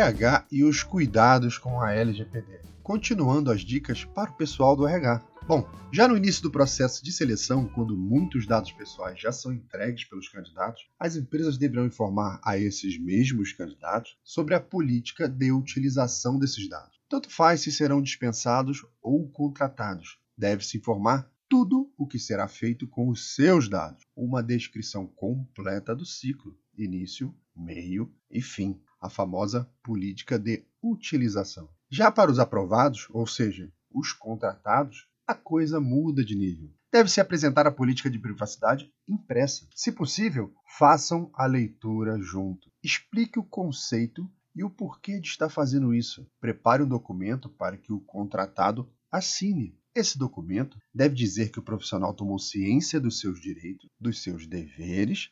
RH e os cuidados com a LGPD. Continuando as dicas para o pessoal do RH. Bom, já no início do processo de seleção, quando muitos dados pessoais já são entregues pelos candidatos, as empresas deverão informar a esses mesmos candidatos sobre a política de utilização desses dados. Tanto faz se serão dispensados ou contratados. Deve-se informar tudo o que será feito com os seus dados, uma descrição completa do ciclo, início, meio e fim, a famosa política de utilização. Já para os aprovados, ou seja, os contratados, a coisa muda de nível. Deve-se apresentar a política de privacidade impressa. Se possível, façam a leitura junto. Explique o conceito e o porquê de estar fazendo isso. Prepare um documento para que o contratado assine. Esse documento deve dizer que o profissional tomou ciência dos seus direitos, dos seus deveres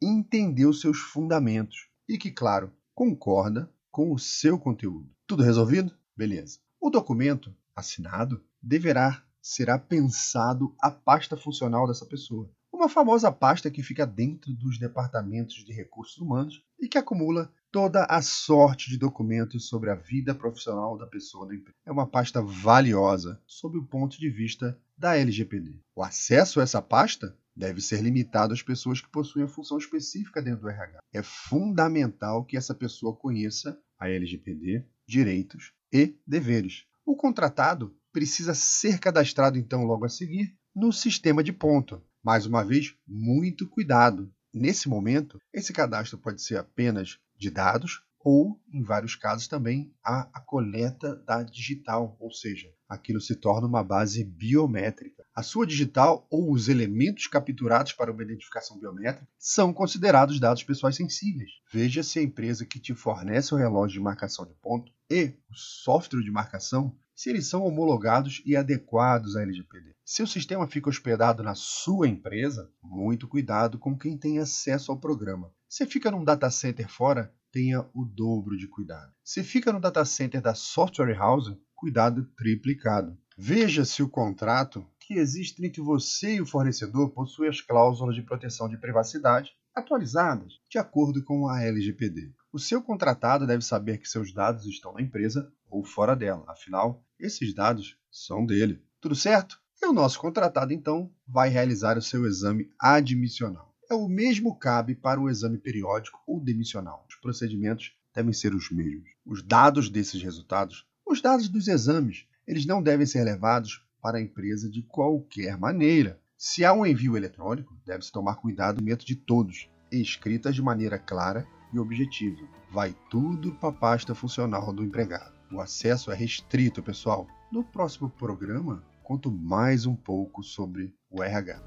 e entendeu seus fundamentos e que, claro, concorda com o seu conteúdo. Tudo resolvido? Beleza. O documento assinado deverá será pensado a pasta funcional dessa pessoa. Uma famosa pasta que fica dentro dos departamentos de recursos humanos e que acumula toda a sorte de documentos sobre a vida profissional da pessoa. É uma pasta valiosa sob o ponto de vista da LGPD. O acesso a essa pasta deve ser limitado às pessoas que possuem a função específica dentro do RH. É fundamental que essa pessoa conheça a LGPD, direitos e deveres. O contratado precisa ser cadastrado então logo a seguir no sistema de ponto. Mais uma vez, muito cuidado. Nesse momento, esse cadastro pode ser apenas de dados ou, em vários casos, também a, a coleta da digital, ou seja, aquilo se torna uma base biométrica. A sua digital ou os elementos capturados para uma identificação biométrica são considerados dados pessoais sensíveis. Veja se a empresa que te fornece o relógio de marcação de ponto e o software de marcação se eles são homologados e adequados à LGPD. Se o sistema fica hospedado na sua empresa, muito cuidado com quem tem acesso ao programa. Se fica num data center fora, tenha o dobro de cuidado. Se fica no data center da software house, cuidado triplicado. Veja se o contrato que existe entre você e o fornecedor possui as cláusulas de proteção de privacidade atualizadas de acordo com a LGPD. O seu contratado deve saber que seus dados estão na empresa ou fora dela, afinal, esses dados são dele. Tudo certo? E o nosso contratado, então, vai realizar o seu exame admissional é o mesmo cabe para o exame periódico ou demissional. Os procedimentos devem ser os mesmos. Os dados desses resultados, os dados dos exames, eles não devem ser levados para a empresa de qualquer maneira. Se há um envio eletrônico, deve-se tomar cuidado no método de todos, escritas de maneira clara e objetiva. Vai tudo para a pasta funcional do empregado. O acesso é restrito, pessoal. No próximo programa, conto mais um pouco sobre o RH.